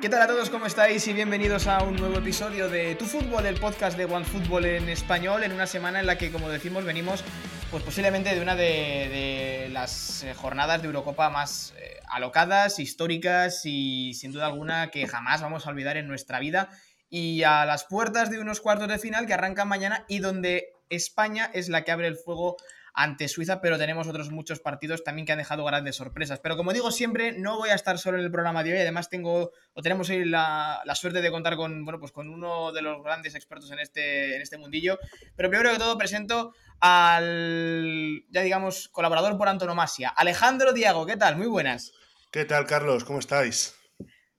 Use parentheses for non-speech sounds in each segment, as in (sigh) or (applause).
¿Qué tal a todos? ¿Cómo estáis? Y bienvenidos a un nuevo episodio de Tu Fútbol, el podcast de OneFootball en español, en una semana en la que, como decimos, venimos pues posiblemente de una de, las eh, jornadas de Eurocopa más eh, alocadas, históricas y sin duda alguna que jamás vamos a olvidar en nuestra vida. Y a las puertas de unos cuartos de final que arrancan mañana y donde España es la que abre el fuego ante Suiza, pero tenemos otros muchos partidos también que han dejado grandes sorpresas. Pero como digo siempre, no voy a estar solo en el programa de hoy, además tengo o tenemos hoy la, suerte de contar con, bueno, pues con uno de los grandes expertos en este, en este mundillo. Pero primero que todo presento al, ya digamos, colaborador por antonomasia, Alejandro Diago, ¿qué tal? Muy buenas. ¿Qué tal, Carlos? ¿Cómo estáis?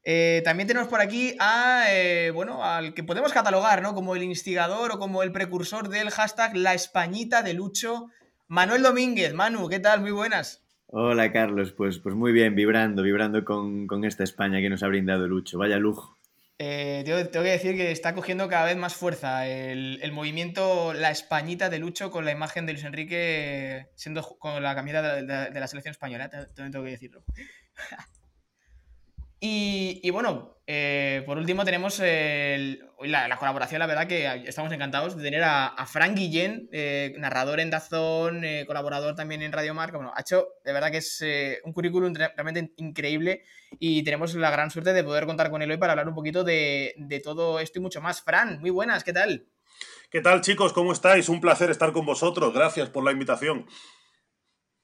Eh, también tenemos por aquí a, eh, bueno, al que podemos catalogar, ¿no? Como el instigador o como el precursor del hashtag La Españita de Lucho, Manuel Domínguez, Manu, ¿qué tal? Muy buenas. Hola Carlos, pues, pues muy bien, vibrando, vibrando con, esta España que nos ha brindado Lucho, vaya lujo. Eh, tengo, que decir que está cogiendo cada vez más fuerza el, movimiento La Españita de Lucho con la imagen de Luis Enrique siendo con la camiseta de, la selección española, también tengo que decirlo. (laughs) Y, bueno, eh, por último tenemos la, colaboración, la verdad que estamos encantados de tener a, Frank Guillén, eh, narrador en Dazón, eh, colaborador también en Radio Marca. Bueno, ha hecho de verdad que es un currículum realmente increíble y tenemos la gran suerte de poder contar con él hoy para hablar un poquito de todo esto y mucho más. Fran, muy buenas, ¿qué tal? ¿Qué tal chicos? ¿Cómo estáis? Un placer estar con vosotros. Gracias por la invitación.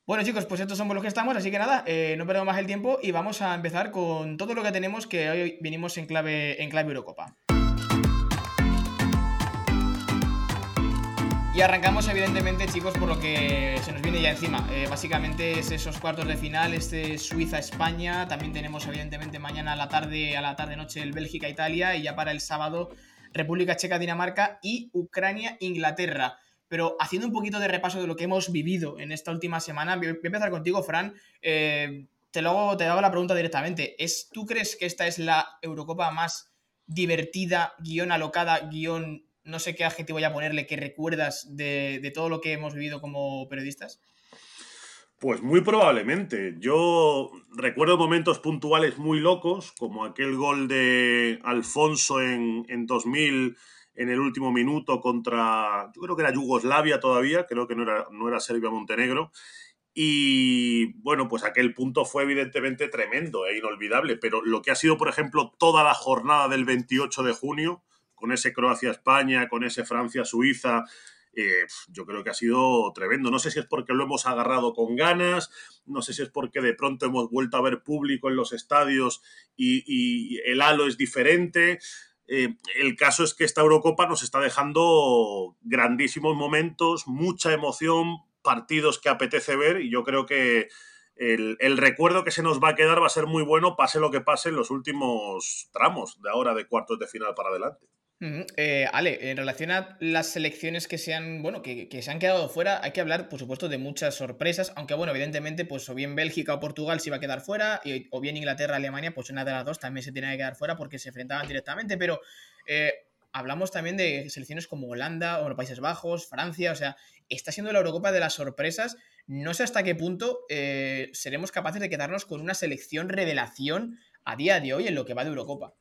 Bueno chicos, pues estos somos los que estamos, así que nada, eh, no perdemos más el tiempo y vamos a empezar con todo lo que tenemos que hoy venimos en clave, en clave Eurocopa. Y arrancamos evidentemente chicos por lo que se nos viene ya encima. Eh, básicamente es esos cuartos de final, este Suiza-España, también tenemos evidentemente mañana a la tarde, a la tarde-noche el Bélgica-Italia y ya para el sábado República Checa-Dinamarca y Ucrania-Inglaterra. Pero haciendo un poquito de repaso de lo que hemos vivido en esta última semana, voy a empezar contigo, Fran. Eh, te, lo hago, te hago la pregunta directamente. ¿Es, ¿Tú crees que esta es la Eurocopa más divertida, guion alocada, guion no sé qué adjetivo voy a ponerle, que recuerdas de, todo lo que hemos vivido como periodistas? Pues muy probablemente. Yo recuerdo momentos puntuales muy locos, como aquel gol de Alfonso en, en 2000 en el último minuto contra, yo creo que era Yugoslavia todavía, creo que no era, no era Serbia-Montenegro. Y bueno, pues aquel punto fue evidentemente tremendo e inolvidable, pero lo que ha sido, por ejemplo, toda la jornada del 28 de junio, con ese Croacia-España, con ese Francia-Suiza, eh, yo creo que ha sido tremendo. No sé si es porque lo hemos agarrado con ganas, no sé si es porque de pronto hemos vuelto a ver público en los estadios y, y el halo es diferente. Eh, el caso es que esta Eurocopa nos está dejando grandísimos momentos, mucha emoción, partidos que apetece ver y yo creo que el, el, recuerdo que se nos va a quedar va a ser muy bueno, pase lo que pase en los últimos tramos de ahora de cuartos de final para adelante. Eh, Ale, en relación a las selecciones que se han, bueno, que, se han quedado fuera, hay que hablar, por supuesto, de muchas sorpresas, aunque bueno, evidentemente, pues o bien Bélgica o Portugal se iba a quedar fuera, y, o bien Inglaterra, Alemania, pues una de las dos también se tiene que quedar fuera porque se enfrentaban directamente, pero eh, hablamos también de selecciones como Holanda o Países Bajos, Francia, o sea, está siendo la Eurocopa de las sorpresas. No sé hasta qué punto eh, seremos capaces de quedarnos con una selección revelación a día de hoy en lo que va de Eurocopa.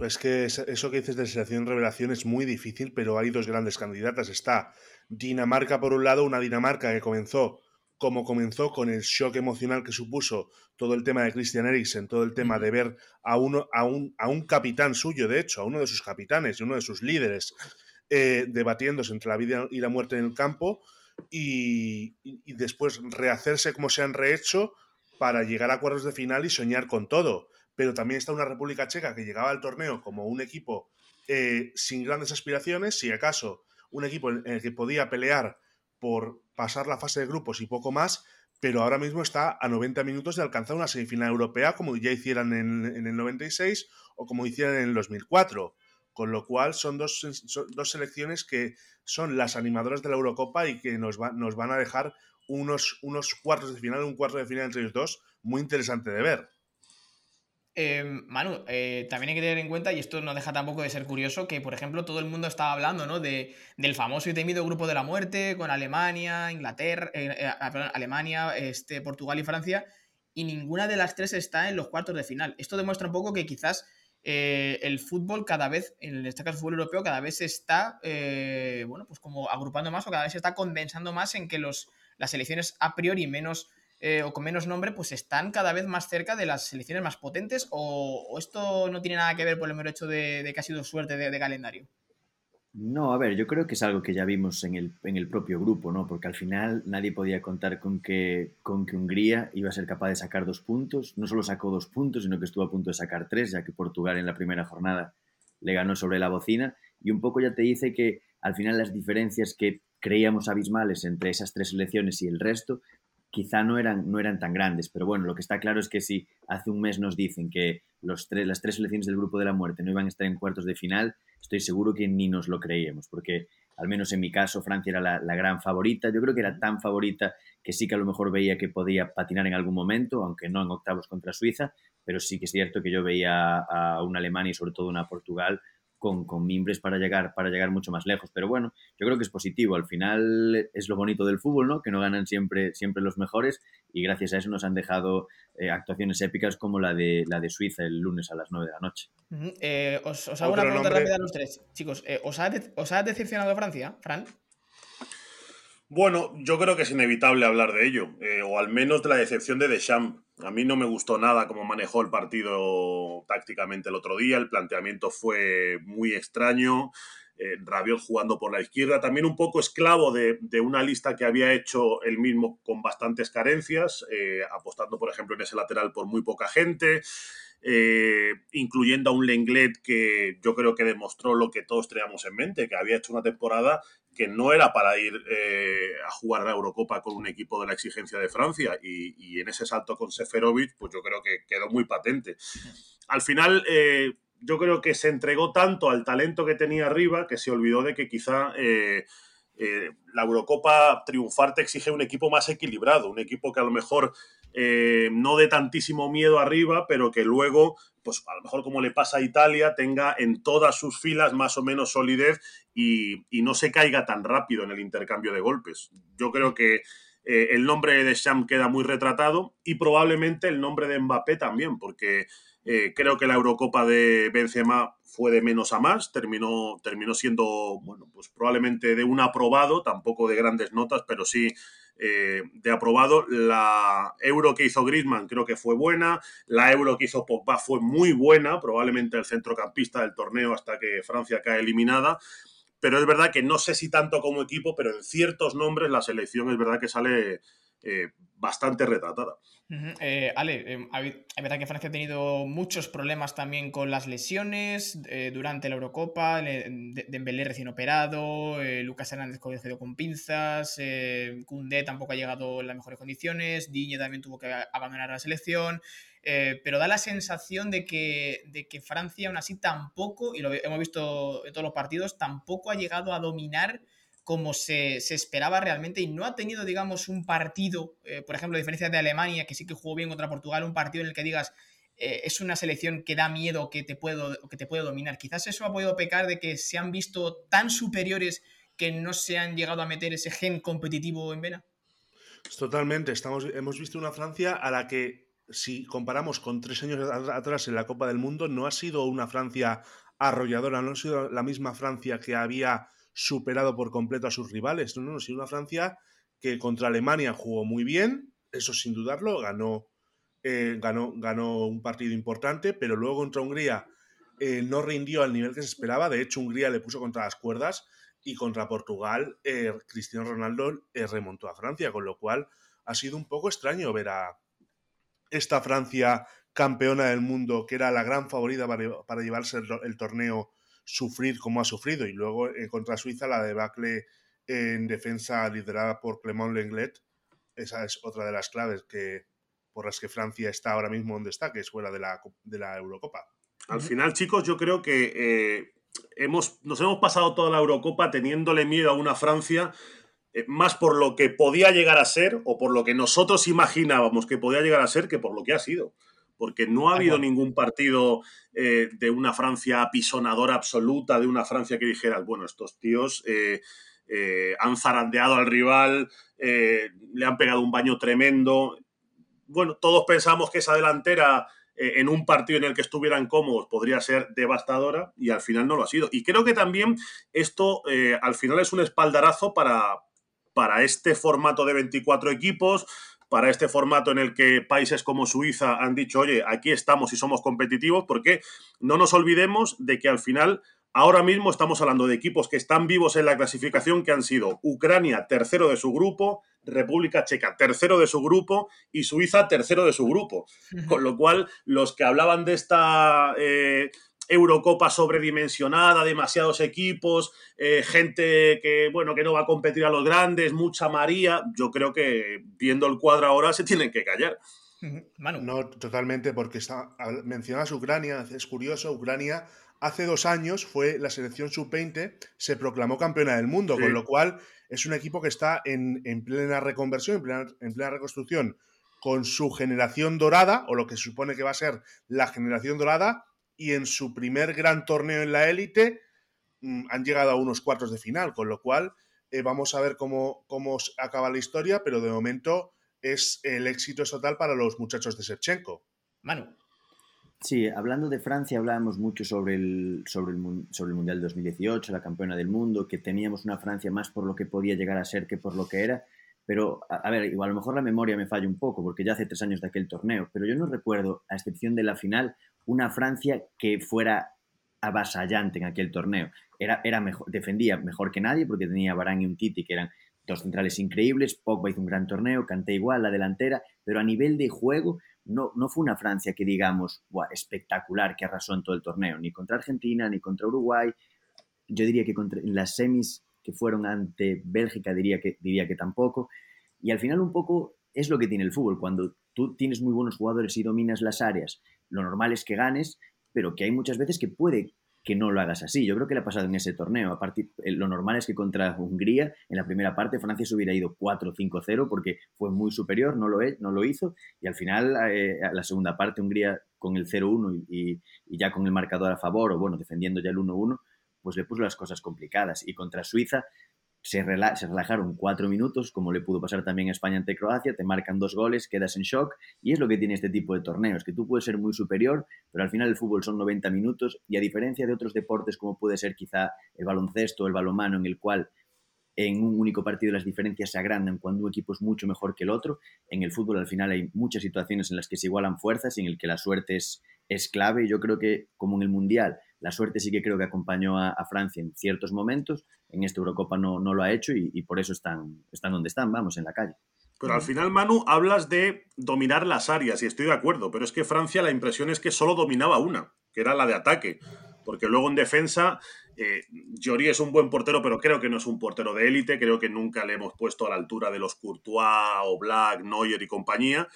Es que eso que dices de selección revelación es muy difícil, pero hay dos grandes candidatas. Está Dinamarca por un lado, una Dinamarca que comenzó como comenzó con el shock emocional que supuso todo el tema de Christian Eriksen, todo el tema de ver a, uno, a, un, a un capitán suyo, de hecho, a uno de sus capitanes y uno de sus líderes, eh, debatiéndose entre la vida y la muerte en el campo y, y después rehacerse como se han rehecho para llegar a cuartos de final y soñar con todo pero también está una República Checa que llegaba al torneo como un equipo eh, sin grandes aspiraciones, si acaso un equipo en el que podía pelear por pasar la fase de grupos y poco más, pero ahora mismo está a 90 minutos de alcanzar una semifinal europea como ya hicieran en, el 96 o como hicieran en el 2004. Con lo cual son dos, dos selecciones que son las animadoras de la Eurocopa y que nos, nos van a dejar unos, unos cuartos de final, un cuarto de final entre los dos, muy interesante de ver. Em, Manu, eh, también hay que tener en cuenta, y esto no deja tampoco de ser curioso, que por ejemplo todo el mundo estaba hablando ¿no? de, del famoso y temido grupo de la muerte con Alemania, Inglaterra, eh, eh, ah, Alemania, este, Portugal y Francia, y ninguna de las tres está en los cuartos de final. Esto demuestra un poco que quizás el fútbol cada vez, en este caso el fútbol europeo, cada vez se está, bueno, pues como agrupando más o cada vez se está condensando más en que los, las selecciones a priori menos eh, o con menos nombre, pues están cada vez más cerca de las selecciones más potentes o, esto no tiene nada que ver por el mero hecho de, que ha sido suerte de calendario. No, a ver, yo creo que es algo que ya vimos en el, en el propio grupo, ¿no? Porque al final nadie podía contar con que, con que Hungría iba a ser capaz de sacar dos puntos. No solo sacó dos puntos, sino que estuvo a punto de sacar tres, ya que Portugal en la primera jornada le ganó sobre la bocina. Y un poco ya te dice que al final las diferencias que creíamos abismales entre esas tres selecciones y el resto quizá no eran, no eran tan grandes, pero bueno, lo que está claro es que si hace un mes nos dicen que los las tres selecciones del grupo de la muerte no iban a estar en cuartos de final, estoy seguro que ni nos lo creíamos, porque al menos en mi caso Francia era la, gran favorita, yo creo que era tan favorita que sí que a lo mejor veía que podía patinar en algún momento, aunque no en octavos contra Suiza, pero sí que es cierto que yo veía a una Alemania y sobre todo una Portugal con, mimbres para llegar, para llegar mucho más lejos. Pero bueno, yo creo que es positivo. Al final es lo bonito del fútbol, ¿no? Que no ganan siempre, siempre los mejores y gracias a eso nos han dejado eh, actuaciones épicas como la de, la de Suiza el lunes a las 9 de la noche. Eh, os, hago una pregunta rápida a los tres. Chicos, eh, ¿os, ha ¿os ha decepcionado Francia, Fran? Bueno, yo creo que es inevitable hablar de ello, o al menos de la decepción de Deschamps. A mí no me gustó nada cómo manejó el partido tácticamente el otro día. El planteamiento fue muy extraño. Eh, Rabiot jugando por la izquierda, también un poco esclavo de, una lista que había hecho él mismo con bastantes carencias, eh, apostando, por ejemplo, en ese lateral por muy poca gente. Eh, incluyendo a un Lenglet que yo creo que demostró lo que todos teníamos en mente, que había hecho una temporada que no era para ir eh, a jugar la Eurocopa con un equipo de la exigencia de Francia y, en ese salto con Seferovic, pues yo creo que quedó muy patente. Al final, eh, yo creo que se entregó tanto al talento que tenía arriba que se olvidó de que quizá la Eurocopa triunfar te exige un equipo más equilibrado, un equipo que a lo mejor eh, no de tantísimo miedo arriba, pero que luego, pues a lo mejor como le pasa a Italia, tenga en todas sus filas más o menos solidez y, no se caiga tan rápido en el intercambio de golpes. Yo creo que eh, el nombre de Sham queda muy retratado y probablemente el nombre de Mbappé también, porque eh, creo que la Eurocopa de Benzema fue de menos a más, terminó, terminó siendo, bueno, pues probablemente de un aprobado, tampoco de grandes notas, pero sí eh, de aprobado. La euro que hizo Griezmann creo que fue buena, la euro que hizo Pogba fue muy buena, probablemente el centrocampista del torneo hasta que Francia cae eliminada. Pero es verdad que no sé si tanto como equipo, pero en ciertos nombres la selección es verdad que sale eh, bastante retratada. Eh, Ale, em, es verdad que Francia ha tenido muchos problemas también con las lesiones eh, durante la Eurocopa, Dembélé recién operado, Lucas Hernández cogido con pinzas, Koundé tampoco ha llegado en las mejores condiciones, Digne también tuvo que abandonar la selección, pero da la sensación de que, de que Francia aún así tampoco, y lo hemos visto en todos los partidos, tampoco ha llegado a dominar como se, esperaba realmente y no ha tenido, digamos, un partido, eh, por ejemplo, a diferencia de Alemania, que sí que jugó bien contra Portugal, un partido en el que digas, eh, es una selección que da miedo que te, puedo, que te puede dominar. Quizás eso ha podido pecar de que se han visto tan superiores que no se han llegado a meter ese gen competitivo en vena. Totalmente, Estamos, hemos visto una Francia a la que, si comparamos con tres años atrás en la Copa del Mundo, no ha sido una Francia arrolladora, no ha sido la misma Francia que había superado por completo a sus rivales. No, no, sino una Francia que contra Alemania jugó muy bien, eso sin dudarlo, ganó, eh, ganó, ganó un partido importante, pero luego contra Hungría eh, no rindió al nivel que se esperaba. De hecho, Hungría le puso contra las cuerdas y contra Portugal, eh, Cristiano Ronaldo remontó a Francia, con lo cual ha sido un poco extraño ver a esta Francia campeona del mundo, que era la gran favorita para, llevarse el torneo sufrir como ha sufrido. Y luego en contra Suiza la debacle en defensa liderada por Clement Lenglet. Esa es otra de las claves que, por las que Francia está ahora mismo donde está, que es fuera de la, de la Eurocopa. Al final, chicos, yo creo que eh, hemos, nos hemos pasado toda la Eurocopa teniéndole miedo a una Francia eh, más por lo que podía llegar a ser o por lo que nosotros imaginábamos que podía llegar a ser que por lo que ha sido porque no ha habido ningún partido eh, de una Francia apisonadora absoluta, de una Francia que dijera, bueno, estos tíos eh, eh, han zarandeado al rival, le han pegado un baño tremendo. Bueno, todos pensamos que esa delantera eh, en un partido en el que estuvieran cómodos podría ser devastadora y al final no lo ha sido. Y creo que también esto eh, al final es un espaldarazo para, para este formato de 24 equipos, para este formato en el que países como Suiza han dicho, oye, aquí estamos y somos competitivos, porque no nos olvidemos de que al final Ahora mismo estamos hablando de equipos que están vivos en la clasificación, que han sido Ucrania, tercero de su grupo, República Checa, tercero de su grupo, y Suiza, tercero de su grupo. Con lo cual, los que hablaban de esta eh, Eurocopa sobredimensionada, demasiados equipos, eh, gente que, bueno, que no va a competir a los grandes, mucha María, yo creo que viendo el cuadro ahora se tienen que callar. No, totalmente, porque está, mencionas Ucrania, es curioso, Ucrania hace dos años fue la selección sub-20, se proclamó campeona del mundo, con lo cual es un equipo que está en, plena reconversión, en plena, reconstrucción, con su generación dorada, o lo que se supone que va a ser la generación dorada, y en su primer gran torneo en la élite mm, han llegado a unos cuartos de final, con lo cual eh, vamos a ver cómo, cómo acaba la historia, pero de momento es el éxito total para los muchachos de Shevchenko. Manu. Sí, hablando de Francia, hablábamos mucho sobre el, sobre el, sobre el Mundial 2018, la campeona del mundo, que teníamos una Francia más por lo que podía llegar a ser que por lo que era. Pero, a, ver, igual a lo mejor la memoria me falla un poco, porque ya hace tres años de aquel torneo, pero yo no recuerdo, a excepción de la final, una Francia que fuera avasallante en aquel torneo. Era, era mejor, defendía mejor que nadie, porque tenía Barán y un Titi, que eran dos centrales increíbles, Pogba hizo un gran torneo, Canté igual, la delantera, pero a nivel de juego no, no fue una Francia que digamos espectacular, que arrasó en todo el torneo, ni contra Argentina, ni contra Uruguay. Yo diría que contra, en las semis que fueron ante Bélgica diría que, diría que tampoco. Y al final un poco es lo que tiene el fútbol. Cuando tú tienes muy buenos jugadores y dominas las áreas, lo normal es que ganes, pero que hay muchas veces que puede que no lo hagas así. Yo creo que le ha pasado en ese torneo. A partir, lo normal es que contra Hungría, en la primera parte, Francia se hubiera ido 4-5-0 porque fue muy superior, no lo, no lo hizo. Y al final, eh, la segunda parte, Hungría con el 0-1 y, y, ya con el marcador a favor, o bueno, defendiendo ya el 1-1, pues le puso las cosas complicadas. Y contra Suiza, se, relajaron cuatro minutos, como le pudo pasar también a España ante Croacia, te marcan dos goles, quedas en shock y es lo que tiene este tipo de torneos, que tú puedes ser muy superior, pero al final el fútbol son 90 minutos y a diferencia de otros deportes como puede ser quizá el baloncesto o el balomano en el cual en un único partido las diferencias se agrandan cuando un equipo es mucho mejor que el otro. En el fútbol al final hay muchas situaciones en las que se igualan fuerzas y en el que la suerte es, es clave. Yo creo que como en el Mundial la suerte sí que creo que acompañó a, Francia en ciertos momentos. En esta Eurocopa no, no lo ha hecho y, por eso están, están donde están, vamos, en la calle. Pero al final, Manu, hablas de dominar las áreas y estoy de acuerdo, pero es que Francia la impresión es que solo dominaba una, que era la de ataque, porque luego en defensa, eh, es un buen portero, pero creo que no es un portero de élite, creo que nunca le hemos puesto a la altura de los Courtois o Black, Neuer y compañía,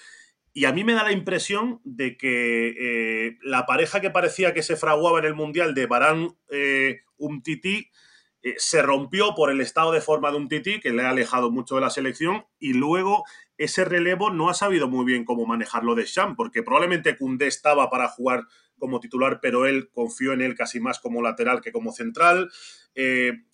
y a mí me da la impresión de que eh, la pareja que parecía que se fraguaba en el Mundial de Barán eh, eh, se rompió por el estado de forma de Umtiti, que le ha alejado mucho de la selección, y luego ese relevo no ha sabido muy bien cómo manejarlo de Sham, porque probablemente Cundé estaba para jugar como titular, pero él confió en él casi más como lateral que como central.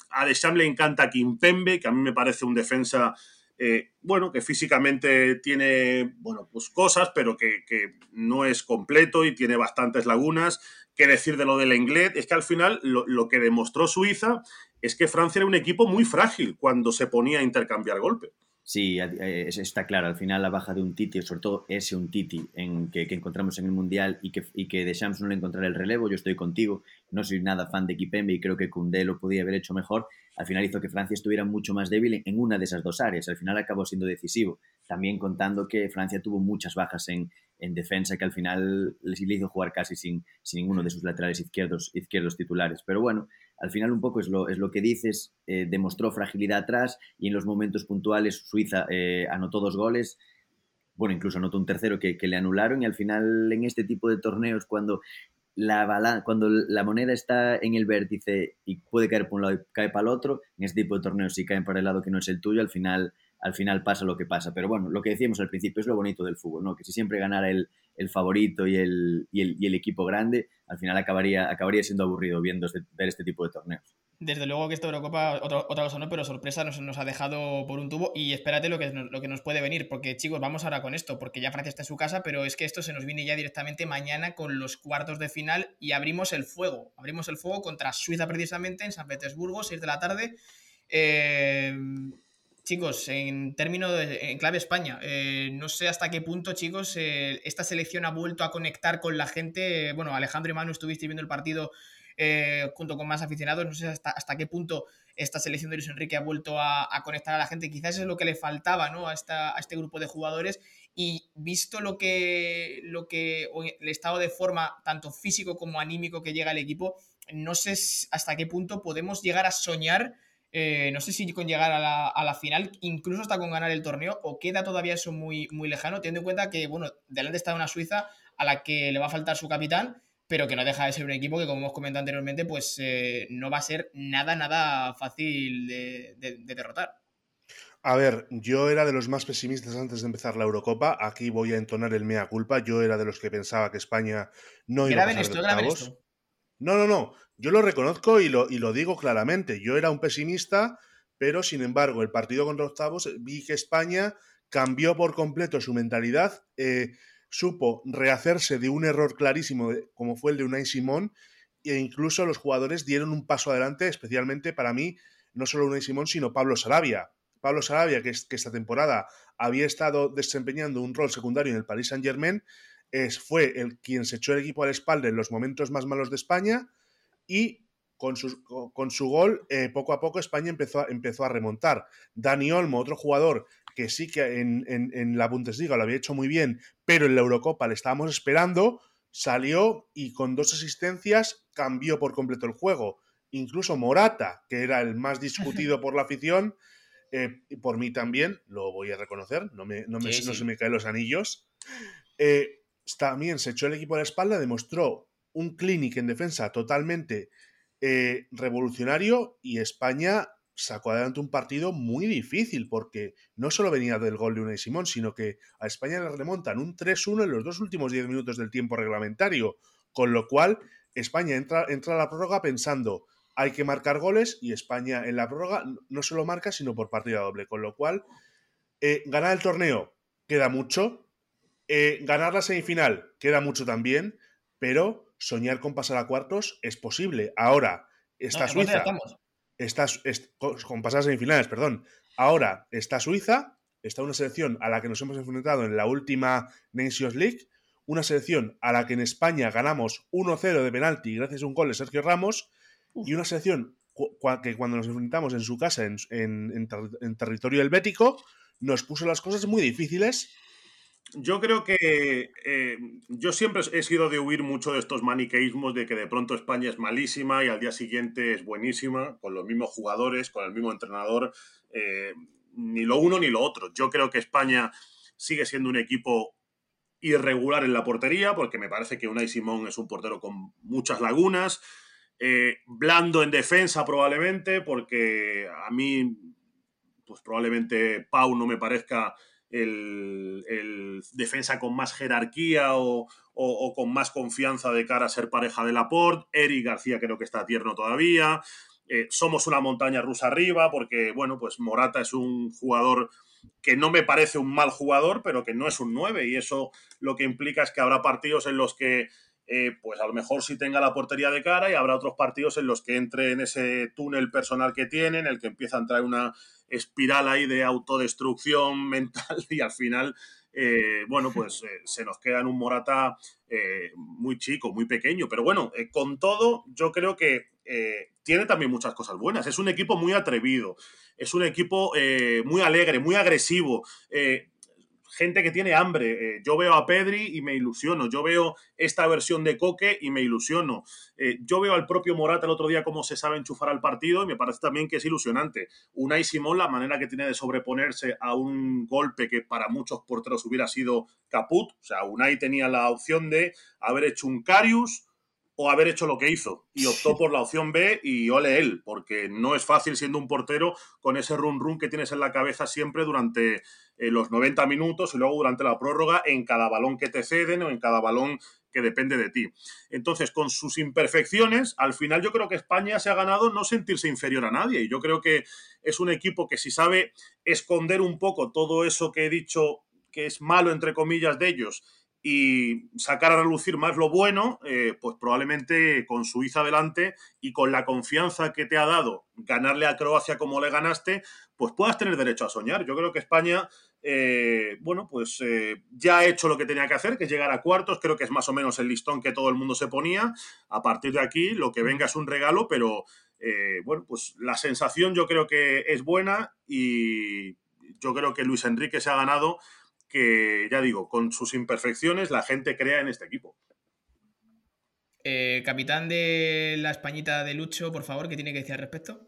a Deschamps le encanta Kimpembe, que a mí me parece un defensa eh, bueno, que físicamente tiene, bueno, pues cosas, pero que, no es completo y tiene bastantes lagunas. ¿Qué decir de lo del inglés? Es que al final lo, lo, que demostró Suiza es que Francia era un equipo muy frágil cuando se ponía a intercambiar golpes. Sí, eh, está claro. Al final la baja de un Titi, sobre todo ese un Titi que, encontramos en el Mundial y que, y que Deschamps no le encontrará el relevo, yo estoy contigo. No soy nada fan de Kipembe y creo que Koundé lo podía haber hecho mejor. Al final hizo que Francia estuviera mucho más débil en una de esas dos áreas. Al final acabó siendo decisivo. También contando que Francia tuvo muchas bajas en, en defensa que al final les hizo jugar casi sin, sin ninguno de sus laterales izquierdos, izquierdos titulares. Pero bueno, al final un poco es lo, es lo que dices, eh, demostró fragilidad atrás y en los momentos puntuales Suiza eh, anotó dos goles, bueno, incluso anotó un tercero que, le anularon y al final en este tipo de torneos cuando la, cuando la moneda está en el vértice y puede caer por un lado y cae para el otro, en este tipo de torneos si caen para el lado que no es el tuyo, al final al final pasa lo que pasa. Pero bueno, lo que decíamos al principio es lo bonito del fútbol, ¿no? Que si siempre ganara el, el favorito y el, y el, y el, equipo grande, al final acabaría, acabaría siendo aburrido viendo este, ver este tipo de torneos. Desde luego que esta Eurocopa, otra, otra cosa no, pero sorpresa nos, nos, ha dejado por un tubo y espérate lo que, lo que nos puede venir, porque chicos, vamos ahora con esto, porque ya Francia está en su casa, pero es que esto se nos viene ya directamente mañana con los cuartos de final y abrimos el fuego, abrimos el fuego contra Suiza precisamente en San Petersburgo, 6 de la tarde. Eh, chicos, en términos de, en clave España, eh, no sé hasta qué punto, chicos, eh, esta selección ha vuelto a conectar con la gente. Bueno, Alejandro y Manu estuvisteis viendo el partido eh, junto con más aficionados. No sé hasta, hasta qué punto esta selección de Luis Enrique ha vuelto a, a, conectar a la gente. Quizás es lo que le faltaba ¿no? a, esta, a este grupo de jugadores. Y visto lo que, lo que el estado de forma, tanto físico como anímico que llega el equipo, no sé hasta qué punto podemos llegar a soñar. Eh, no sé si con llegar a la, a la, final, incluso hasta con ganar el torneo, o queda todavía eso muy, muy lejano, teniendo en cuenta que, bueno, delante está una Suiza a la que le va a faltar su capitán pero que no deja de ser un equipo que, como hemos comentado anteriormente, pues eh, no va a ser nada, nada fácil de, de, de, derrotar. A ver, yo era de los más pesimistas antes de empezar la Eurocopa. Aquí voy a entonar el mea culpa. Yo era de los que pensaba que España no iba a pasar esto, de esto. No, no, no. Yo lo reconozco y lo, y lo digo claramente. Yo era un pesimista, pero sin embargo, el partido contra octavos vi que España cambió por completo su mentalidad. Eh, supo rehacerse de un error clarísimo como fue el de Unai Simón e incluso los jugadores dieron un paso adelante, especialmente para mí, no solo Unai Simón, sino Pablo Sarabia. Pablo Sarabia, que, que esta temporada había estado desempeñando un rol secundario en el Paris Saint Germain, es, fue el quien se echó el equipo a la espalda en los momentos más malos de España y con su, con su gol, eh, poco a poco España empezó a, empezó a remontar. Dani Olmo, otro jugador que sí que en, en, en, la Bundesliga lo había hecho muy bien, pero en la Eurocopa le estábamos esperando, salió y con dos asistencias cambió por completo el juego. Incluso Morata, que era el más discutido (laughs) por la afición, eh, y por mí también, lo voy a reconocer, no, me, no, me, sí, no sí. se me caen los anillos, eh, también se echó el equipo a la espalda, demostró un clinic en defensa totalmente eh, revolucionario y España sacó adelante un partido muy difícil porque no solo venía del gol de Unai Simón, sino que a España le remontan un 3-1 en los dos últimos 10 minutos del tiempo reglamentario, con lo cual España entra, entra a la prórroga pensando hay que marcar goles y España en la prórroga no solo marca sino por partida doble, con lo cual eh, ganar el torneo queda mucho, eh, ganar la semifinal queda mucho también, pero soñar con pasar a cuartos es posible. Ahora, está no, Suiza. Está, es, con pasar a semifinales, perdón. Ahora está Suiza, está una selección a la que nos hemos enfrentado en la última Nations League, una selección a la que en España ganamos 1-0 de penalti gracias a un gol de Sergio Ramos, y una selección que cuando nos enfrentamos en su casa, en, en, en, ter en territorio helvético, nos puso las cosas muy difíciles yo creo que eh, yo siempre he sido de huir mucho de estos maniqueísmos de que de pronto España es malísima y al día siguiente es buenísima, con los mismos jugadores, con el mismo entrenador, eh, ni lo uno ni lo otro. Yo creo que España sigue siendo un equipo irregular en la portería, porque me parece que Unai Simón es un portero con muchas lagunas, eh, blando en defensa probablemente, porque a mí, pues probablemente Pau no me parezca el, el, defensa con más jerarquía o, con más confianza de cara a ser pareja de Laporte. Eric García creo que está tierno todavía. Eh, somos una montaña rusa arriba porque, bueno, pues Morata es un jugador que no me parece un mal jugador, pero que no es un 9 y eso lo que implica es que habrá partidos en los que eh, pues a lo mejor sí tenga la portería de cara y habrá otros partidos en los que entre en ese túnel personal que tiene, en el que empieza a entrar una espiral ahí de autodestrucción (laughs) mental y al final, eh, bueno, pues eh, se nos queda en un Morata eh, muy chico, muy pequeño. Pero bueno, con todo, yo creo que tiene también muchas cosas buenas. Es un equipo muy atrevido, es un equipo muy alegre, muy agresivo gente que tiene hambre. Eh, yo veo a Pedri y me ilusiono. Yo veo esta versión de Coque y me ilusiono. Eh, yo veo al propio Morata el otro día cómo se sabe enchufar al partido y me parece también que es ilusionante. Unai Simón, la manera que tiene de sobreponerse a un golpe que para muchos porteros hubiera sido caput. O sea, Unai tenía la opción de haber hecho un Carius o haber hecho lo que hizo. Y optó por la opción B y ole él, porque no es fácil siendo un portero con ese run run que tienes en la cabeza siempre durante eh, los 90 minutos y luego durante la prórroga en cada balón que te ceden o en cada balón que depende de ti. Entonces, con sus imperfecciones, al final yo creo que España se ha ganado no sentirse inferior a nadie. Y yo creo que es un equipo que si sabe esconder un poco todo eso que he dicho que es malo, entre comillas, de ellos y sacar a relucir más lo bueno, eh, pues probablemente con Suiza adelante y con la confianza que te ha dado ganarle a Croacia como le ganaste, pues puedas tener derecho a soñar. Yo creo que España, eh, bueno, pues eh, ya ha hecho lo que tenía que hacer, que es llegar a cuartos, creo que es más o menos el listón que todo el mundo se ponía. A partir de aquí, lo que venga es un regalo, pero bueno, pues la sensación yo creo que es buena y yo creo que Luis Enrique se ha ganado que, ya digo, con sus imperfecciones la gente crea en este equipo. Eh, capitán de la Españita de Lucho, por favor, ¿qué tiene que decir al respecto?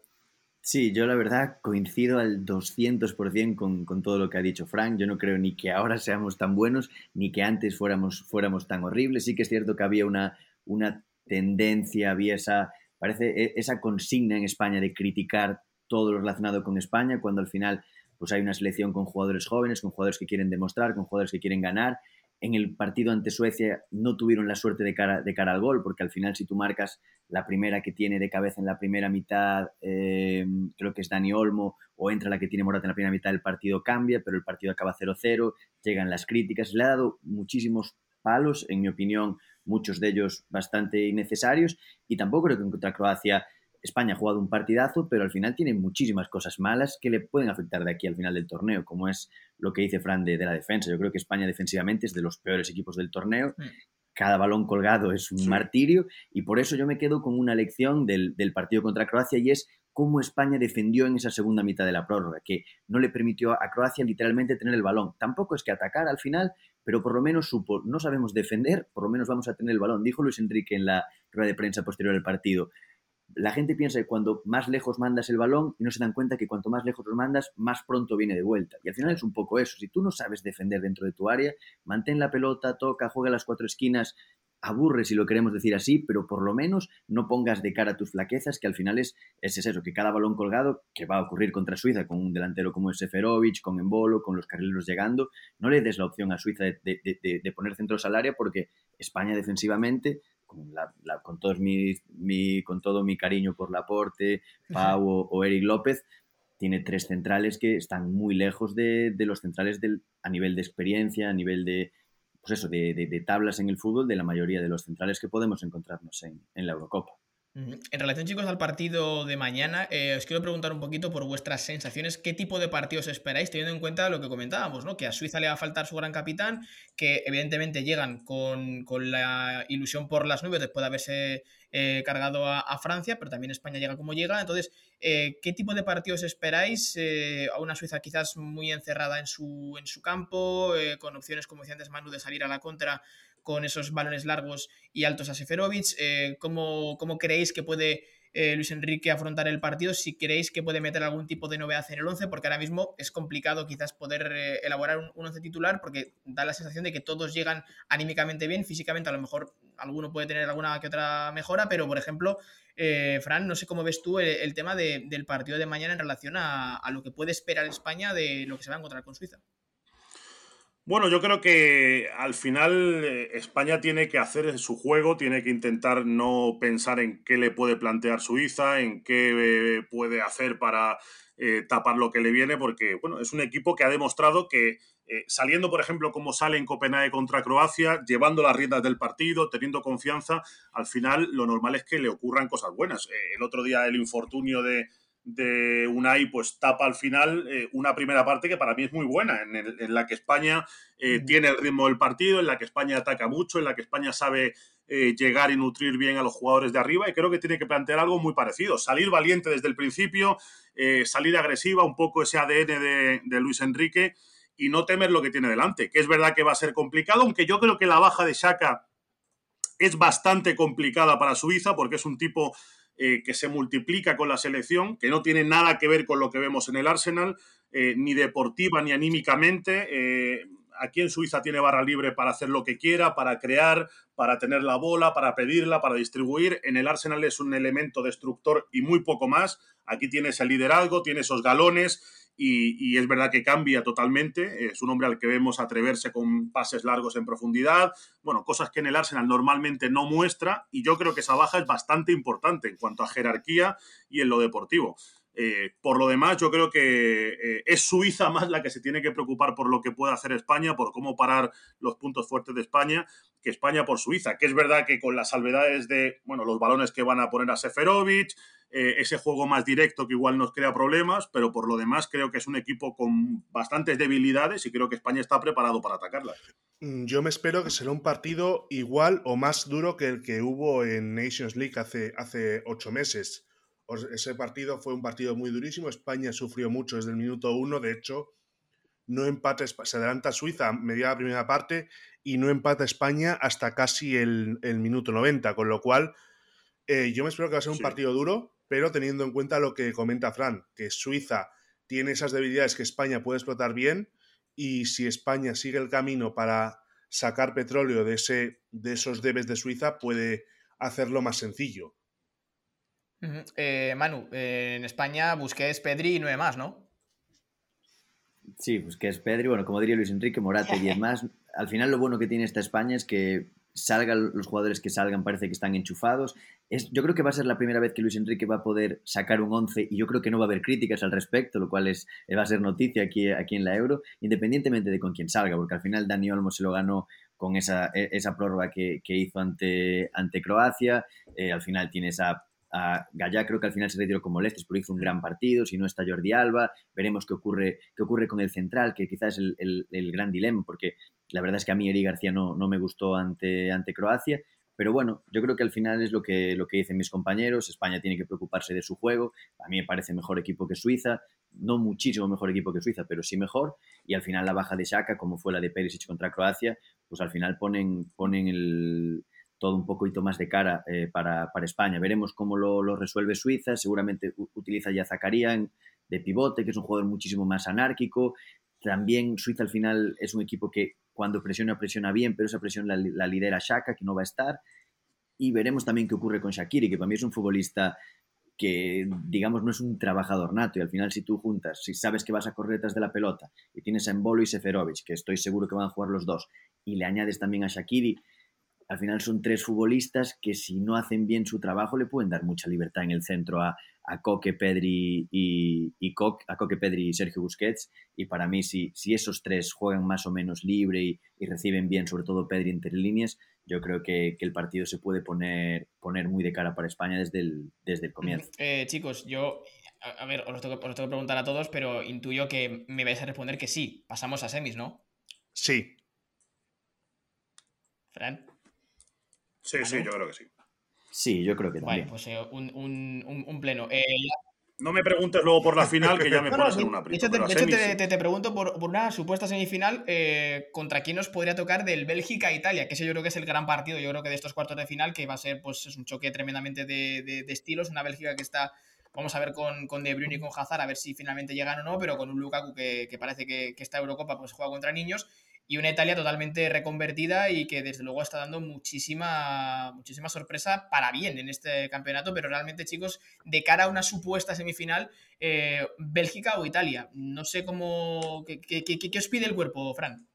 Sí, yo la verdad coincido al 200% con, con todo lo que ha dicho Frank. Yo no creo ni que ahora seamos tan buenos, ni que antes fuéramos, fuéramos tan horribles. Sí que es cierto que había una, una tendencia, había esa, parece, e, esa consigna en España de criticar todo lo relacionado con España, cuando al final pues hay una selección con jugadores jóvenes, con jugadores que quieren demostrar, con jugadores que quieren ganar. En el partido ante Suecia no tuvieron la suerte de cara, de cara al gol, porque al final si tú marcas la primera que tiene de cabeza en la primera mitad, eh, creo que es Dani Olmo, o entra la que tiene Morata en la primera mitad, el partido cambia, pero el partido acaba 0-0, llegan las críticas, le ha dado muchísimos palos, en mi opinión, muchos de ellos bastante innecesarios, y tampoco creo que contra Croacia España ha jugado un partidazo, pero al final tiene muchísimas cosas malas que le pueden afectar de aquí al final del torneo, como es lo que dice Fran de, la defensa. Yo creo que España defensivamente es de los peores equipos del torneo. Mm. Cada balón colgado es un martirio y por eso yo me quedo con una lección del, partido contra Croacia y es cómo España defendió en esa segunda mitad de la prórroga, que no le permitió a Croacia literalmente tener el balón. Tampoco es que atacar al final, pero por lo menos supo, no sabemos defender, por lo menos vamos a tener el balón. Dijo Luis Enrique en la rueda de prensa posterior al partido, la gente piensa que cuando más lejos mandas el balón y no se dan cuenta que cuanto más lejos lo mandas, más pronto viene de vuelta. Y al final es un poco eso. Si tú no sabes defender dentro de tu área, mantén la pelota, toca, juega las cuatro esquinas, aburre si lo queremos decir así, pero por lo menos no pongas de cara tus flaquezas, que al final es, es eso, que cada balón colgado, que va a ocurrir contra Suiza con un delantero como Seferovic, con Embolo, con los carrileros llegando, no le des la opción a Suiza de, de poner centros al área porque España defensivamente con, la, con, todos mi, con todo mi cariño por Laporte, Pau o, Eric López, tiene tres centrales que están muy lejos de, los centrales del, a nivel de experiencia, a nivel de, pues eso, de, tablas en el fútbol de la mayoría de los centrales que podemos encontrarnos en, en la Eurocopa. En relación, chicos, al partido de mañana, eh, os quiero preguntar un poquito por vuestras sensaciones. ¿Qué tipo de partidos esperáis, teniendo en cuenta lo que comentábamos, ¿no? Que a Suiza le va a faltar su gran capitán, que evidentemente llegan con, la ilusión por las nubes después de haberse eh, cargado a, Francia, pero también España llega como llega. Entonces, eh, ¿qué tipo de partidos esperáis? a una Suiza quizás muy encerrada en su, en su campo, con opciones, como decía antes Manu, de salir a la contra con esos balones largos y altos a Seferovic. Eh, ¿cómo, creéis que puede eh, Luis Enrique afrontar el partido? Si creéis que puede meter algún tipo de novedad en el 11, porque ahora mismo es complicado quizás poder eh, elaborar un, 11 titular, porque da la sensación de que todos llegan anímicamente bien, físicamente a lo mejor alguno puede tener alguna que otra mejora, pero por ejemplo, Fran, no sé cómo ves tú el, tema del partido de mañana en relación a, a lo que puede esperar España de lo que se va a encontrar con Suiza. Bueno, yo creo que al final eh, España tiene que hacer su juego, tiene que intentar no pensar en qué le puede plantear Suiza, en qué eh, puede hacer para eh, tapar lo que le viene, porque bueno, es un equipo que ha demostrado que saliendo, por ejemplo, como sale en Copenhague contra Croacia, llevando las riendas del partido, teniendo confianza, al final lo normal es que le ocurran cosas buenas. el otro día el infortunio de, de Unai pues tapa al final eh, una primera parte que para mí es muy buena, en, la que España eh, tiene el ritmo del partido, en la que España ataca mucho, en la que España sabe eh, llegar y nutrir bien a los jugadores de arriba y creo que tiene que plantear algo muy parecido, salir valiente desde el principio, salir agresiva, un poco ese ADN de, de Luis Enrique y no temer lo que tiene delante, que es verdad que va a ser complicado, aunque yo creo que la baja de Shaka es bastante complicada para Suiza porque es un tipo eh, que se multiplica con la selección, que no tiene nada que ver con lo que vemos en el Arsenal, eh, ni deportiva ni anímicamente. Eh, aquí en Suiza tiene barra libre para hacer lo que quiera, para crear, para tener la bola, para pedirla, para distribuir. En el Arsenal es un elemento destructor y muy poco más. Aquí tiene ese liderazgo, tiene esos galones y, es verdad que cambia totalmente. Es un hombre al que vemos atreverse con pases largos en profundidad, bueno, cosas que en el Arsenal normalmente no muestra y yo creo que esa baja es bastante importante en cuanto a jerarquía y en lo deportivo. Eh, por lo demás, yo creo que eh, es Suiza más la que se tiene que preocupar por lo que puede hacer España, por cómo parar los puntos fuertes de España, que España por Suiza. Que es verdad que con las salvedades de, bueno, los balones que van a poner a Seferovic, eh, ese juego más directo que igual nos crea problemas, pero por lo demás creo que es un equipo con bastantes debilidades y creo que España está preparado para atacarlas. Mm, yo me espero que será un partido igual o más duro que el que hubo en Nations League hace ocho meses. Ese partido fue un partido muy durísimo. España sufrió mucho desde el minuto uno. De hecho, no empata, se adelanta Suiza a media primera parte y no empata España hasta casi el, minuto 90. Con lo cual, eh, yo me espero que va a ser un partido duro, pero teniendo en cuenta lo que comenta Fran, que Suiza tiene esas debilidades que España puede explotar bien y si España sigue el camino para sacar petróleo de, ese, de esos debes de Suiza, puede hacerlo más sencillo. Eh, Manu, eh, en España Busquets, Pedri y nueve más, ¿no? Sí, Busquets, Pedri, bueno, como diría Luis Enrique, Morata y diez (laughs) más. Al final lo bueno que tiene esta España es que salgan los jugadores que salgan, parece que están enchufados. Es, yo creo que va a ser la primera vez que Luis Enrique va a poder sacar un 11 y yo creo que no va a haber críticas al respecto, lo cual es, va a ser noticia aquí, aquí en la Euro, independientemente de con quién salga, porque al final Dani Olmo se lo ganó con esa, e, esa prórroga que, hizo ante, ante Croacia, eh, al final tiene esa a Gallá creo que al final se retiró con molestias, pero hizo un gran partido. Si no está Jordi Alba, veremos qué ocurre, qué ocurre con el central, que quizás es el, gran dilema, porque la verdad es que a mí Eri García no, no me gustó ante, ante Croacia. Pero bueno, yo creo que al final es lo que, lo que dicen mis compañeros. España tiene que preocuparse de su juego. A mí me parece mejor equipo que Suiza. No muchísimo mejor equipo que Suiza, pero sí mejor. Y al final la baja de Shaka, como fue la de Perisic contra Croacia, pues al final ponen, ponen el, todo un poquito más de cara eh, para, España. Veremos cómo lo, resuelve Suiza. Seguramente utiliza ya Zacarías de pivote, que es un jugador muchísimo más anárquico. También Suiza al final es un equipo que cuando presiona, presiona bien, pero esa presión la, lidera Shaka, que no va a estar. Y veremos también qué ocurre con Shakiri, que para mí es un futbolista que, digamos, no es un trabajador nato. Y al final, si tú juntas, si sabes que vas a correr detrás de la pelota y tienes a Embolo y Seferovic, que estoy seguro que van a jugar los dos, y le añades también a Shakiri, al final son tres futbolistas que si no hacen bien su trabajo le pueden dar mucha libertad en el centro a, a Coque, Pedri y, a Coque, Pedri y Sergio Busquets. Y para mí, si, si esos tres juegan más o menos libre y, reciben bien, sobre todo Pedri entre líneas, yo creo que, el partido se puede poner, poner muy de cara para España desde el, desde el comienzo. Eh, chicos, yo, a, ver, os tengo, os tengo que preguntar a todos, pero intuyo que me vais a responder que sí, pasamos a semis, ¿no? Sí. Fran. Sí, sí, yo creo que sí. Sí, yo creo que también. Vale, pues eh, un, pleno. Eh, no me preguntes luego por la final, que ya me pones en una De hecho, te, pregunto por, una supuesta semifinal eh, contra quién nos podría tocar del Bélgica-Italia, que ese yo creo que es el gran partido, yo creo que de estos cuartos de final, que va a ser pues es un choque tremendamente de, estilos, una Bélgica que está, vamos a ver con, con, De Bruyne y con Hazard, a ver si finalmente llegan o no, pero con un Lukaku que, que parece que, que esta Eurocopa pues juega contra niños, y una Italia totalmente reconvertida y que desde luego está dando muchísima, muchísima sorpresa para bien en este campeonato, pero realmente chicos, de cara a una supuesta semifinal, eh, Bélgica o Italia, no sé cómo, ¿qué, qué, os pide el cuerpo, Fran?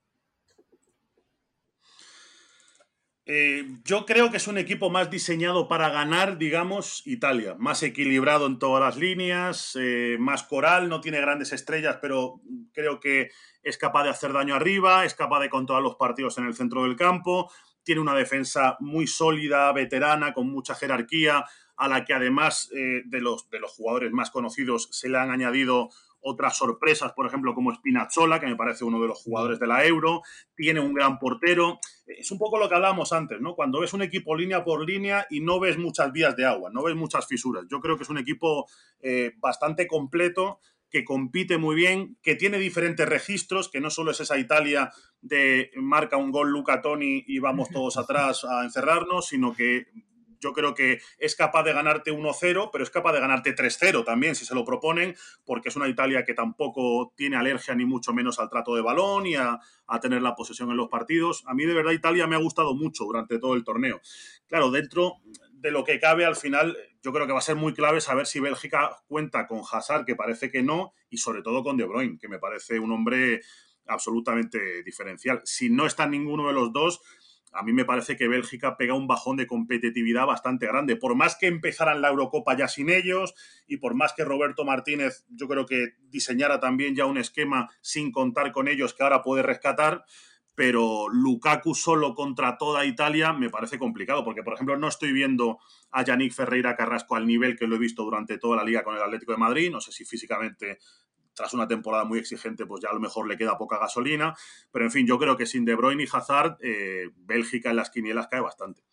Eh, yo creo que es un equipo más diseñado para ganar, digamos, Italia. Más equilibrado en todas las líneas, eh, más coral, no tiene grandes estrellas, pero creo que es capaz de hacer daño arriba, es capaz de controlar los partidos en el centro del campo, tiene una defensa muy sólida, veterana, con mucha jerarquía, a la que además eh, de, los, de los jugadores más conocidos se le han añadido otras sorpresas, por ejemplo, como Spinazzola, que me parece uno de los jugadores de la Euro, tiene un gran portero. Es un poco lo que hablábamos antes, ¿no? Cuando ves un equipo línea por línea y no ves muchas vías de agua, no ves muchas fisuras. Yo creo que es un equipo eh, bastante completo que compite muy bien, que tiene diferentes registros, que no solo es esa Italia de marca un gol Luca Toni y vamos todos atrás a encerrarnos, sino que yo creo que es capaz de ganarte 1-0, pero es capaz de ganarte 3-0 también si se lo proponen, porque es una Italia que tampoco tiene alergia ni mucho menos al trato de balón y a, a tener la posesión en los partidos. A mí de verdad Italia me ha gustado mucho durante todo el torneo. Claro, dentro de lo que cabe al final, yo creo que va a ser muy clave saber si Bélgica cuenta con Hazard, que parece que no, y sobre todo con De Bruyne, que me parece un hombre absolutamente diferencial. Si no está ninguno de los dos, a mí me parece que Bélgica pega un bajón de competitividad bastante grande. Por más que empezaran la Eurocopa ya sin ellos y por más que Roberto Martínez yo creo que diseñara también ya un esquema sin contar con ellos que ahora puede rescatar, pero Lukaku solo contra toda Italia me parece complicado, porque por ejemplo no estoy viendo a Yannick Ferreira Carrasco al nivel que lo he visto durante toda la liga con el Atlético de Madrid, no sé si físicamente tras una temporada muy exigente, pues ya a lo mejor le queda poca gasolina, pero en fin, yo creo que sin De Bruyne y Hazard, eh, Bélgica en las quinielas cae bastante.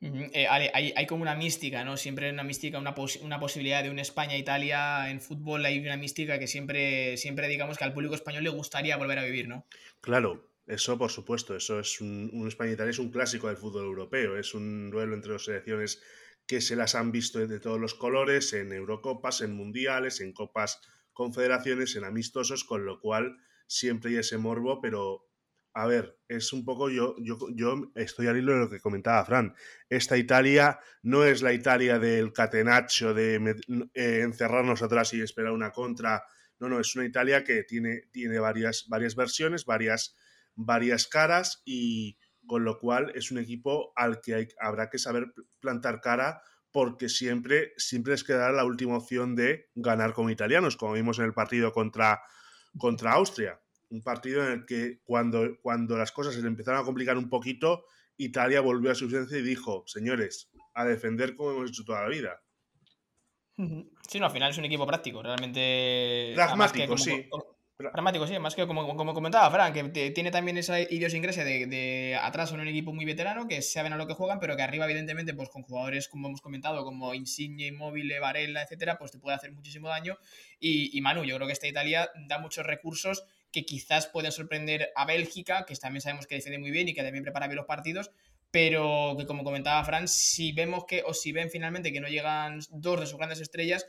Eh, hay, como una mística, ¿no? Siempre una mística, una, una posibilidad de un España-Italia en fútbol, hay una mística que siempre, siempre digamos que al público español le gustaría volver a vivir, ¿no? Claro, eso, por supuesto, eso es un, España-Italia, es un clásico del fútbol europeo, es un duelo entre dos selecciones que se las han visto de todos los colores, en Eurocopas, en Mundiales, en Copas Confederaciones, en amistosos, con lo cual siempre hay ese morbo, pero a ver, es un poco yo, yo, yo estoy al hilo de lo que comentaba Fran. Esta Italia no es la Italia del catenaccio, de eh, encerrarnos atrás y esperar una contra. No, no, es una Italia que tiene, tiene varias, varias versiones, varias varias caras y con lo cual es un equipo al que habrá que saber plantar cara porque siempre, siempre les quedará la última opción de ganar con italianos, como vimos en el partido contra, contra Austria. Un partido en el que cuando, cuando las cosas se le empezaron a complicar un poquito, Italia volvió a su esencia y dijo, señores, a defender como hemos hecho toda la vida. Sí, no, al final es un equipo práctico, realmente. Pragmático, sí. Dramático, sí, más que como, como comentaba Fran, que tiene también esa idiosincrasia de, de atrás son un equipo muy veterano, que saben a lo que juegan, pero que arriba, evidentemente, pues con jugadores, como hemos comentado, como Insigne, Immobile, Varela, etcétera, pues te puede hacer muchísimo daño. Y, y Manu, yo creo que esta Italia da muchos recursos que quizás pueden sorprender a Bélgica, que también sabemos que defiende muy bien y que también prepara bien los partidos, pero que como comentaba Fran, si vemos que, o si ven finalmente que no llegan dos de sus grandes estrellas,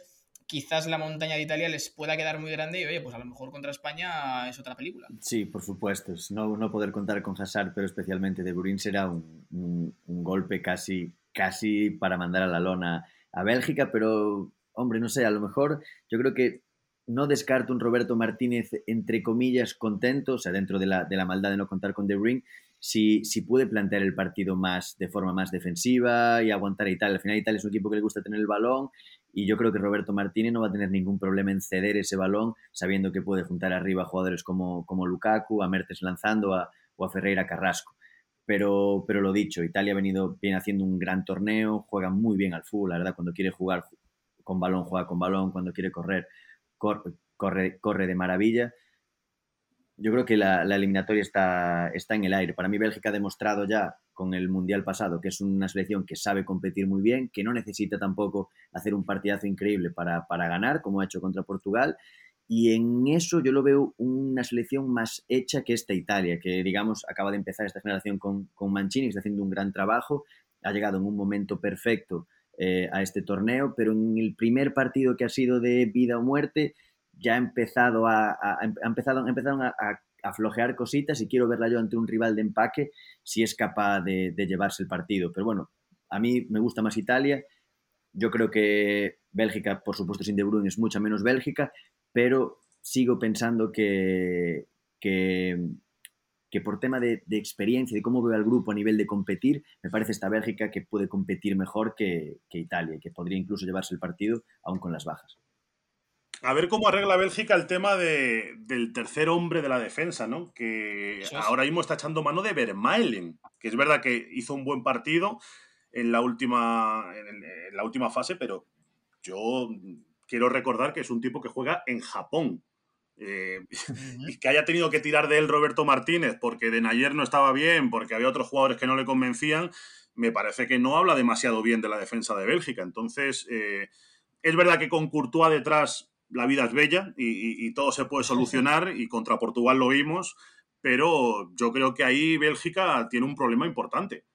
quizás la montaña de Italia les pueda quedar muy grande y oye, pues a lo mejor contra España es otra película. Sí, por supuesto. No, no poder contar con Hazard, pero especialmente de Bruyne será un, un, golpe casi, casi para mandar a la lona a Bélgica, pero hombre, no sé, a lo mejor yo creo que no descarto un Roberto Martínez, entre comillas, contento, o sea, dentro de la, de la maldad de no contar con De Bruyne, si, si puede plantear el partido más de forma más defensiva y aguantar a Italia. Al final Italia es un equipo que le gusta tener el balón y yo creo que Roberto Martínez no va a tener ningún problema en ceder ese balón, sabiendo que puede juntar arriba a jugadores como, como Lukaku, a Mertes lanzando a, o a Ferreira Carrasco. Pero, pero lo dicho, Italia ha venido, viene haciendo un gran torneo, juega muy bien al fútbol, la verdad, cuando quiere jugar con balón, juega con balón, cuando quiere correr, corre, corre, corre de maravilla. Yo creo que la, la eliminatoria está, está en el aire. Para mí Bélgica ha demostrado ya con el Mundial pasado, que es una selección que sabe competir muy bien, que no necesita tampoco hacer un partidazo increíble para, ganar, como ha hecho contra Portugal. Y en eso yo lo veo una selección más hecha que esta Italia, que digamos acaba de empezar esta generación con, con Mancini, que está haciendo un gran trabajo, ha llegado en un momento perfecto eh, a este torneo, pero en el primer partido que ha sido de vida o muerte, ya ha empezado a, empezado, empezaron a, a flojear cositas y quiero verla yo ante un rival de empaque si es capaz de, llevarse el partido. Pero bueno, a mí me gusta más Italia. Yo creo que Bélgica, por supuesto, sin De Bruyne es mucha menos Bélgica, pero sigo pensando que, que, por tema de, experiencia, de cómo veo al grupo a nivel de competir, me parece esta Bélgica que puede competir mejor que, que Italia que podría incluso llevarse el partido aún con las bajas. A ver cómo arregla Bélgica el tema del tercer hombre de la defensa, ¿no? Que ahora mismo está echando mano de Vermaelen, que es verdad que hizo un buen partido en la última, en, la última fase, pero yo quiero recordar que es un tipo que juega en Japón. Eh, (laughs) y que haya tenido que tirar de él Roberto Martínez porque de ayer no estaba bien, porque había otros jugadores que no le convencían, me parece que no habla demasiado bien de la defensa de Bélgica. Entonces, eh, es verdad que con Courtois detrás la vida es bella y, todo se puede solucionar y contra Portugal lo vimos, pero yo creo que ahí Bélgica tiene un problema importante.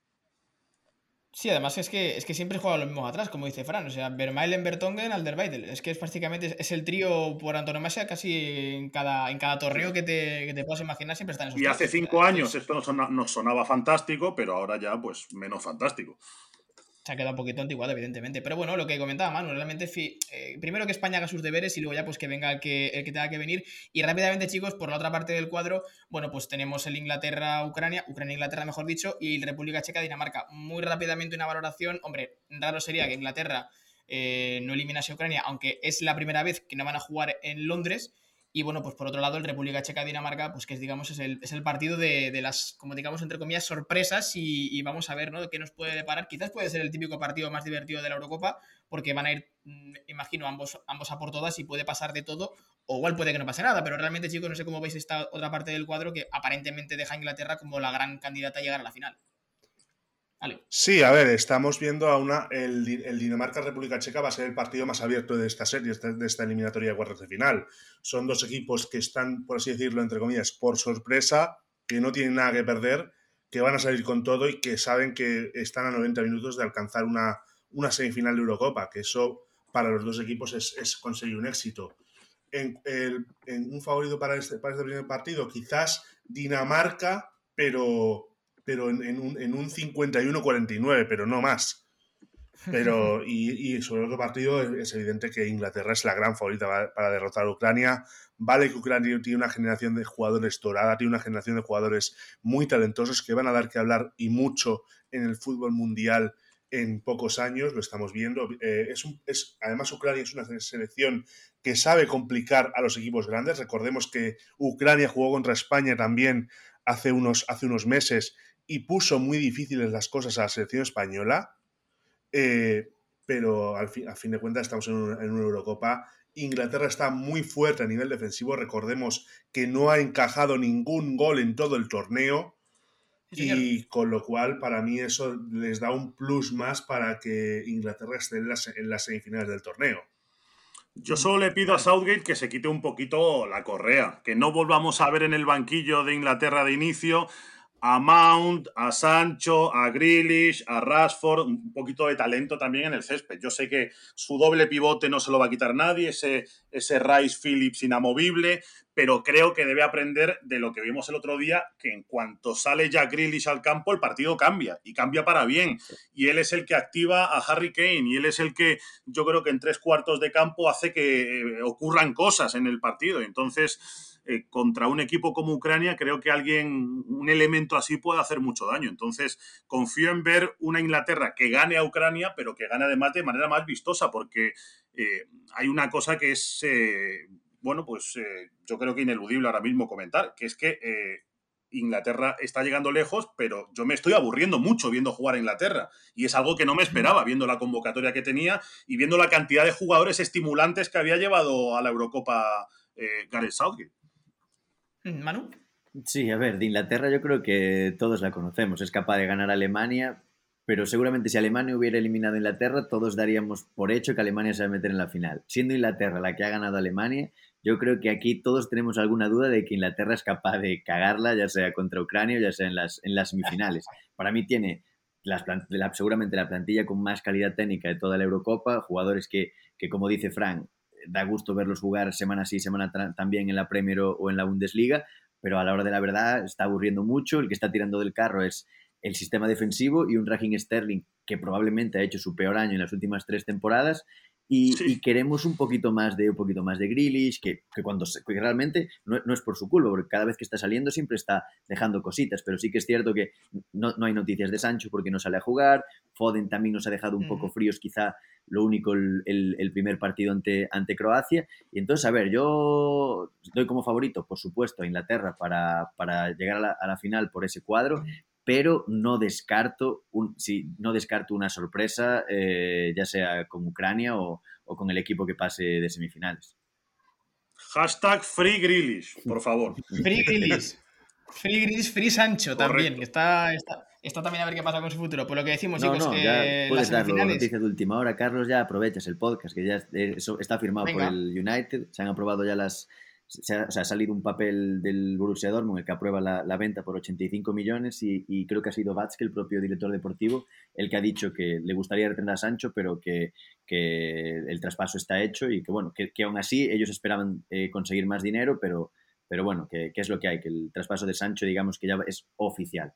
Sí, además es que, es que siempre juega lo mismo atrás, como dice Fran. O sea, Vermaelen, Bertongen, Alderweireld. Es que es prácticamente es el trío por antonomasia casi en cada, en cada torneo que te, que te puedas imaginar siempre están esos Y hace cinco años esto nos sonaba fantástico, pero ahora ya pues menos fantástico se ha quedado un poquito antiguado, evidentemente. Pero bueno, lo que comentaba Manu, realmente, eh, primero que España haga sus deberes y luego ya pues que venga el que, el que tenga que venir. Y rápidamente, chicos, por la otra parte del cuadro, bueno, pues tenemos el Inglaterra-Ucrania, Ucrania-Inglaterra, mejor dicho, y República Checa-Dinamarca. Muy rápidamente una valoración, hombre, raro sería que Inglaterra eh, no eliminase a Ucrania, aunque es la primera vez que no van a jugar en Londres. Y bueno, pues por otro lado, el República Checa-Dinamarca, pues que es, digamos, es el, es el partido de, de, las, como digamos, entre comillas, sorpresas y, vamos a ver, ¿no? ¿Qué nos puede deparar? Quizás puede ser el típico partido más divertido de la Eurocopa, porque van a ir, mm, imagino, ambos, ambos a por todas y puede pasar de todo, o igual puede que no pase nada, pero realmente, chicos, no sé cómo veis esta otra parte del cuadro que aparentemente deja a Inglaterra como la gran candidata a llegar a la final. Sí, a ver, estamos viendo a una. El, Dinamarca-República Checa va a ser el partido más abierto de esta serie, de esta eliminatoria de cuartos de final. Son dos equipos que están, por así decirlo, entre comillas, por sorpresa, que no tienen nada que perder, que van a salir con todo y que saben que están a 90 minutos de alcanzar una, una semifinal de Eurocopa, que eso para los dos equipos es, conseguir un éxito. En, en un favorito para este, para este primer partido, quizás Dinamarca, pero pero en, un, en un 51-49, pero no más. Pero, (laughs) y, sobre el otro partido, es, evidente que Inglaterra es la gran favorita para, derrotar a Ucrania. Vale que Ucrania tiene una generación de jugadores dorada, tiene una generación de jugadores muy talentosos que van a dar que hablar y mucho en el fútbol mundial en pocos años, lo estamos viendo. Eh, es, es además, Ucrania es una selección que sabe complicar a los equipos grandes. Recordemos que Ucrania jugó contra España también hace unos, hace unos meses y puso muy difíciles las cosas a la selección española, eh, pero al fin, a fin de cuentas estamos en, una Eurocopa. Inglaterra está muy fuerte a nivel defensivo, recordemos que no ha encajado ningún gol en todo el torneo. y con lo cual, para mí, eso les da un plus más para que Inglaterra esté en las, en las semifinales del torneo. Yo solo le pido a Southgate que se quite un poquito la correa, que no volvamos a ver en el banquillo de Inglaterra de inicio a Mount, a Sancho, a Grealish, a Rashford, un poquito de talento también en el césped. Yo sé que su doble pivote no se lo va a quitar nadie, ese, ese Rice Phillips inamovible, pero creo que debe aprender de lo que vimos el otro día, que en cuanto sale ya Grealish al campo, el partido cambia, y cambia para bien. Y él es el que activa a Harry Kane, y él es el que yo creo que en tres cuartos de campo hace que eh, ocurran cosas en el partido. Entonces eh, contra un equipo como Ucrania, creo que alguien, un elemento así puede hacer mucho daño. Entonces, confío en ver una Inglaterra que gane a Ucrania, pero que gane además de manera más vistosa, porque eh, hay una cosa que es, eh, bueno, pues yo creo que ineludible ahora mismo comentar, que es que Inglaterra está llegando lejos, pero yo me estoy aburriendo mucho viendo jugar a Inglaterra. Y es algo que no me esperaba, viendo la convocatoria que tenía y viendo la cantidad de jugadores estimulantes que había llevado a la Eurocopa Gareth Southgate. Mm, Manu. Sí, a ver, de Inglaterra yo creo que todos la conocemos. Es capaz de ganar a Alemania, pero seguramente si Alemania hubiera eliminado a Inglaterra, todos daríamos por hecho que Alemania se va a meter en la final. Siendo Inglaterra la que ha ganado a Alemania, yo creo que aquí todos tenemos alguna duda de que Inglaterra es capaz de cagarla, ya sea contra Ucrania o ya sea en las, en las semifinales. Para mí tiene las, seguramente la plantilla con más calidad técnica de toda la Eurocopa, jugadores que, que como dice Frank, da gusto verlos jugar semana sí, semana también en la Premier o en la Bundesliga, pero a la hora de la verdad está aburriendo mucho. El que está tirando del carro es el sistema defensivo y un Raheem Sterling que probablemente ha hecho su peor año en las últimas tres temporadas y, queremos un poquito más de un poquito más de Grealish, que, que cuando realmente no, no, es por su culpa, porque cada vez que está saliendo siempre está dejando cositas, pero sí que es cierto que no, no hay noticias de Sancho porque no sale a jugar, Foden también nos ha dejado un poco fríos, quizá lo único el, el, primer partido ante, ante Croacia, y entonces, a ver, yo doy como favorito, por supuesto, a Inglaterra para, para llegar a la, a la final por ese cuadro, pero no descarto, un, sí, no descarto una sorpresa, eh, ya sea con Ucrania o, o, con el equipo que pase de semifinales. Hashtag Free Grillish, por favor. (laughs) Free Grillish. Free Grillish, Free Sancho también, que está, está, está, también a ver qué pasa con su futuro. Por lo que decimos, chicos, no, ya puedes darlo, noticia de última hora, Carlos, ya aprovechas el podcast, que ya eso está firmado por el United, se han aprobado ya las se ha, salido un papel del Borussia Dortmund el que aprueba la, venta por 85 millones y, creo que ha sido Watzke, el propio director deportivo, el que ha dicho que le gustaría retener a Sancho, pero que, que el traspaso está hecho y que, bueno, que, aún así ellos esperaban eh, conseguir más dinero, pero, pero bueno, que, es lo que hay, que el traspaso de Sancho, digamos que ya es oficial.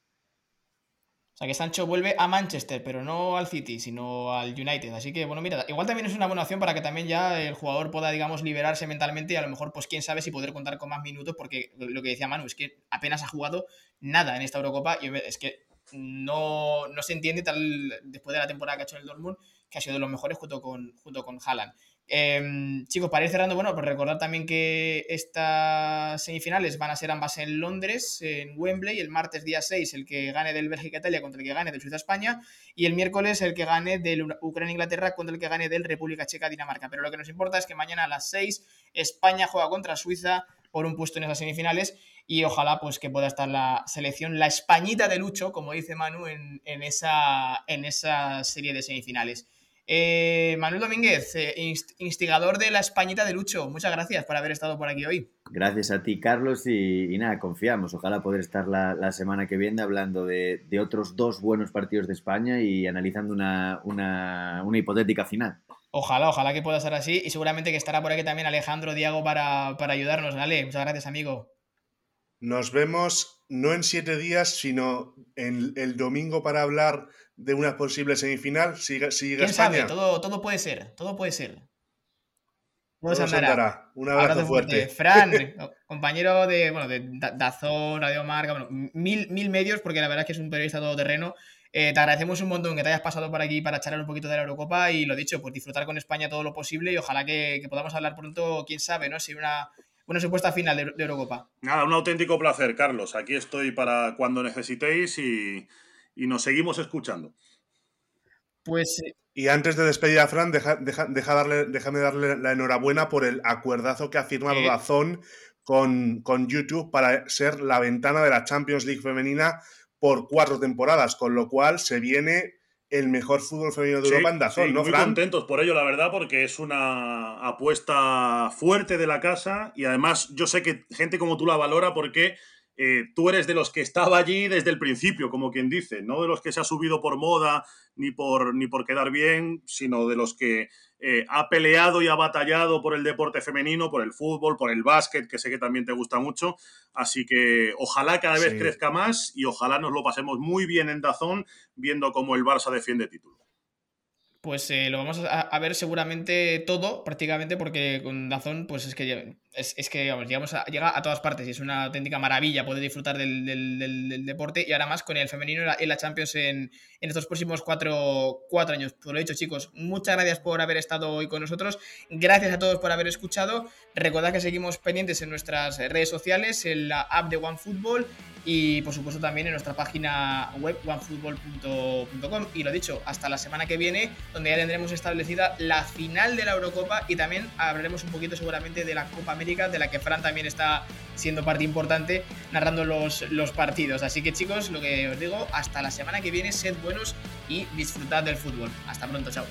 O sea que Sancho vuelve a Manchester, pero no al City, sino al United. Así que, bueno, mira, igual también es una buena opción para que también ya el jugador pueda, digamos, liberarse mentalmente y a lo mejor, pues quién sabe si poder contar con más minutos, porque lo que decía Manu es que apenas ha jugado nada en esta Eurocopa y es que no, no se entiende tal después de la temporada que ha hecho en el Dortmund, que ha sido de los mejores junto con, junto con Haaland. Em, chicos, para ir cerrando, bueno, pues recordar también que estas semifinales van a ser ambas en Londres, en Wembley, el martes día 6 el que gane del Bélgica-Italia contra el que gane del Suiza-España y el miércoles el que gane del Ucrania-Inglaterra contra el que gane del República Checa-Dinamarca. Pero lo que nos importa es que mañana a las 6 España juega contra Suiza por un puesto en esas semifinales y ojalá pues que pueda estar la selección, la Españita de Lucho, como dice Manu, en, en esa, en esa serie de semifinales. Eh, Manuel Domínguez, eh, instigador de la Españita de Lucho, muchas gracias por haber estado por aquí hoy. Gracias a ti, Carlos, y, nada, confiamos. Ojalá poder estar la, semana que viene hablando de, otros dos buenos partidos de España y analizando una, hipotética final. Ojalá, ojalá que pueda ser así y seguramente que estará por aquí también Alejandro Diago para, para ayudarnos. Dale, muchas gracias, amigo. Nos vemos no en siete días, sino en el domingo para hablar de una posible semifinal si, si ¿Quién sabe? Todo, todo puede ser, todo puede ser. Todo se andará. Un abrazo, fuerte. Fran, (laughs) compañero de, bueno, de Dazón, Radio Marca, bueno, mil, mil medios, porque la verdad es que es un periodista todoterreno. Eh, te agradecemos un montón que te hayas pasado por aquí para charlar un poquito de la Eurocopa y lo dicho, pues disfrutar con España todo lo posible y ojalá que, podamos hablar pronto, quién sabe, ¿no? Si una, una supuesta final de, de Eurocopa. Nada, un auténtico placer, Carlos. Aquí estoy para cuando necesitéis y, y nos seguimos escuchando. Pues. Eh, y antes de despedir a Fran, deja, darle, déjame darle la enhorabuena por el acuerdazo que ha firmado Dazón con, con YouTube para ser la ventana de la Champions League femenina por cuatro temporadas, con lo cual se viene el mejor fútbol femenino de Europa en Dazón, ¿no, muy contentos por ello, la verdad, porque es una apuesta fuerte de la casa y además yo sé que gente como tú la valora porque eh, tú eres de los que estaba allí desde el principio, como quien dice, no de los que se ha subido por moda ni por, ni por quedar bien, sino de los que eh, ha peleado y ha batallado por el deporte femenino, por el fútbol, por el básquet, que sé que también te gusta mucho. Así que ojalá cada vez crezca más y ojalá nos lo pasemos muy bien en Dazón viendo cómo el Barça defiende título pues eh, lo vamos a, ver seguramente todo, prácticamente, porque con Dazón, pues es que, es, que llegamos a, llega a todas partes y es una auténtica maravilla poder disfrutar del, deporte y ahora más con el femenino en la, Champions en, estos próximos cuatro, años. Por lo dicho, chicos, muchas gracias por haber estado hoy con nosotros, gracias a todos por haber escuchado. Recordad que seguimos pendientes en nuestras redes sociales, en la app de OneFootball y por supuesto también en nuestra página web onefootball.com. Y lo dicho, hasta la semana que viene, donde ya tendremos establecida la final de la Eurocopa y también hablaremos un poquito seguramente de la Copa América, de la que Fran también está siendo parte importante narrando los, los partidos. Así que chicos, lo que os digo, hasta la semana que viene, sed buenos y disfrutad del fútbol. Hasta pronto, chao.